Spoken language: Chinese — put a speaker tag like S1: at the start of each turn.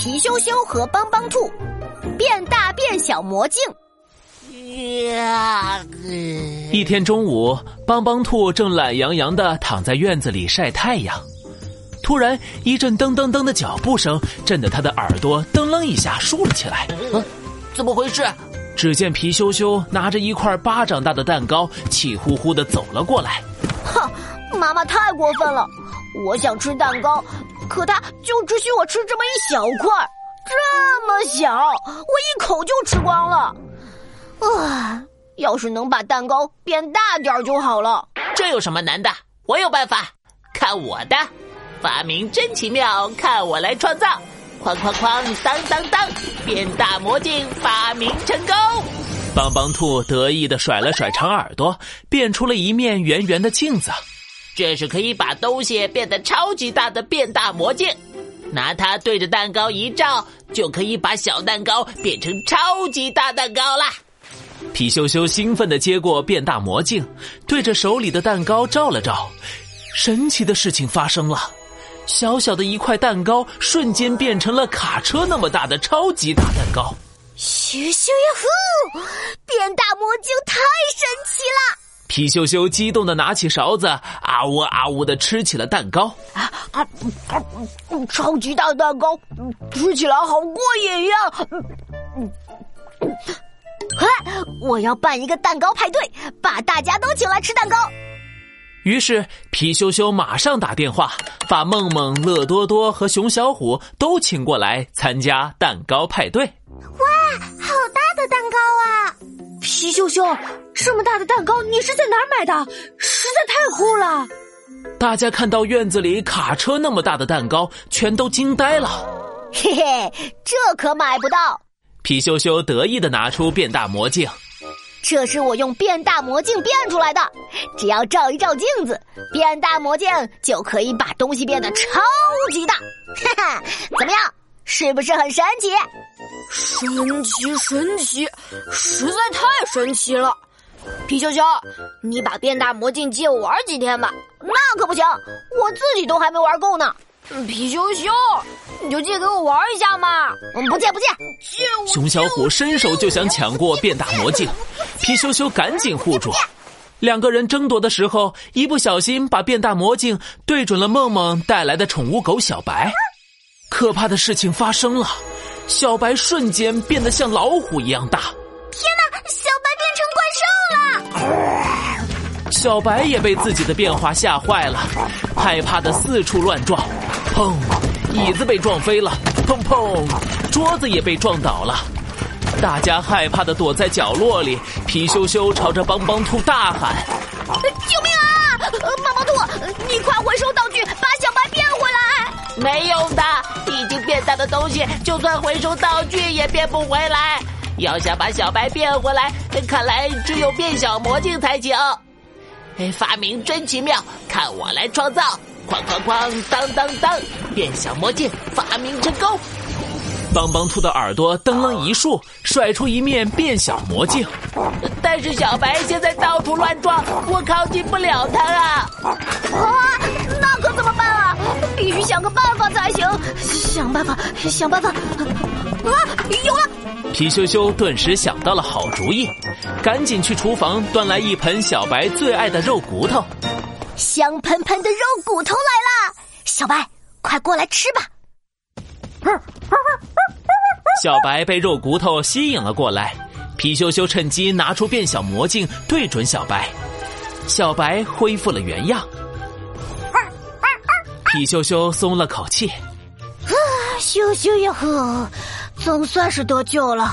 S1: 皮羞羞和帮帮兔变大变小魔镜。
S2: 一天中午，帮帮兔正懒洋洋的躺在院子里晒太阳，突然一阵噔噔噔的脚步声震得他的耳朵噔楞一下竖了起来。
S3: 嗯，怎么回事？
S2: 只见皮羞羞拿着一块巴掌大的蛋糕，气呼呼的走了过来。
S1: 哼，妈妈太过分了！我想吃蛋糕，可它就只许我吃这么一小块，这么小，我一口就吃光了。啊，要是能把蛋糕变大点就好了。
S3: 这有什么难的？我有办法，看我的！发明真奇妙，看我来创造！哐哐哐，当当当，变大魔镜发明成功！
S2: 帮帮兔得意的甩了甩长耳朵，变出了一面圆圆的镜子。
S3: 这是可以把东西变得超级大的变大魔镜，拿它对着蛋糕一照，就可以把小蛋糕变成超级大蛋糕啦！
S2: 皮羞羞兴奋的接过变大魔镜，对着手里的蛋糕照了照，神奇的事情发生了，小小的一块蛋糕瞬间变成了卡车那么大的超级大蛋糕。
S1: 咻咻呀呼！变大魔镜太神
S2: 皮羞羞激动的拿起勺子，啊呜啊呜的吃起了蛋糕。啊啊！
S1: 超级大蛋糕，吃起来好过瘾呀！快，我要办一个蛋糕派对，把大家都请来吃蛋糕。
S2: 于是皮羞羞马上打电话，把梦梦、乐多多和熊小虎都请过来参加蛋糕派对。
S4: 哇，好大的蛋糕啊！
S1: 皮羞羞，这么大的蛋糕你是在哪儿买的？实在太酷了！
S2: 大家看到院子里卡车那么大的蛋糕，全都惊呆了。
S1: 嘿嘿，这可买不到。
S2: 皮羞羞得意的拿出变大魔镜，
S1: 这是我用变大魔镜变出来的。只要照一照镜子，变大魔镜就可以把东西变得超级大。哈哈，怎么样？是不是很神奇？
S5: 神奇，神奇，实在太神奇了！皮羞羞，你把变大魔镜借我玩几天吧。
S1: 那可不行，我自己都还没玩够呢。
S5: 皮羞羞，你就借给我玩一下嘛。
S1: 不借不借，
S5: 借我。
S2: 熊小虎伸手就想抢过变大魔镜，皮羞羞赶紧护住。两个人争夺的时候，一不小心把变大魔镜对准了梦梦带来的宠物狗小白。可怕的事情发生了，小白瞬间变得像老虎一样大。
S4: 天哪，小白变成怪兽了！
S2: 小白也被自己的变化吓坏了，害怕的四处乱撞。砰！椅子被撞飞了，砰砰！桌子也被撞倒了。大家害怕的躲在角落里，皮羞羞朝着帮帮兔大喊：“
S1: 救命啊！帮帮兔，你快回收道具，把小白变回来！”
S3: 没用的，已经变大的东西，就算回收道具也变不回来。要想把小白变回来，看来只有变小魔镜才行。哎，发明真奇妙，看我来创造！哐哐哐，当当当，变小魔镜发明成功。
S2: 帮帮兔的耳朵噔楞一竖，甩出一面变小魔镜。
S3: 但是小白现在到处乱撞，我靠近不了他啊！
S1: 想个办法才行。想办法，想办法。啊，有了！
S2: 皮羞羞顿时想到了好主意，赶紧去厨房端来一盆小白最爱的肉骨头。
S1: 香喷喷的肉骨头来啦，小白，快过来吃吧！
S2: 小白被肉骨头吸引了过来，皮羞羞趁机拿出变小魔镜对准小白，小白恢复了原样。皮羞羞松了口气，
S1: 啊，羞羞呀呵，总算是得救了。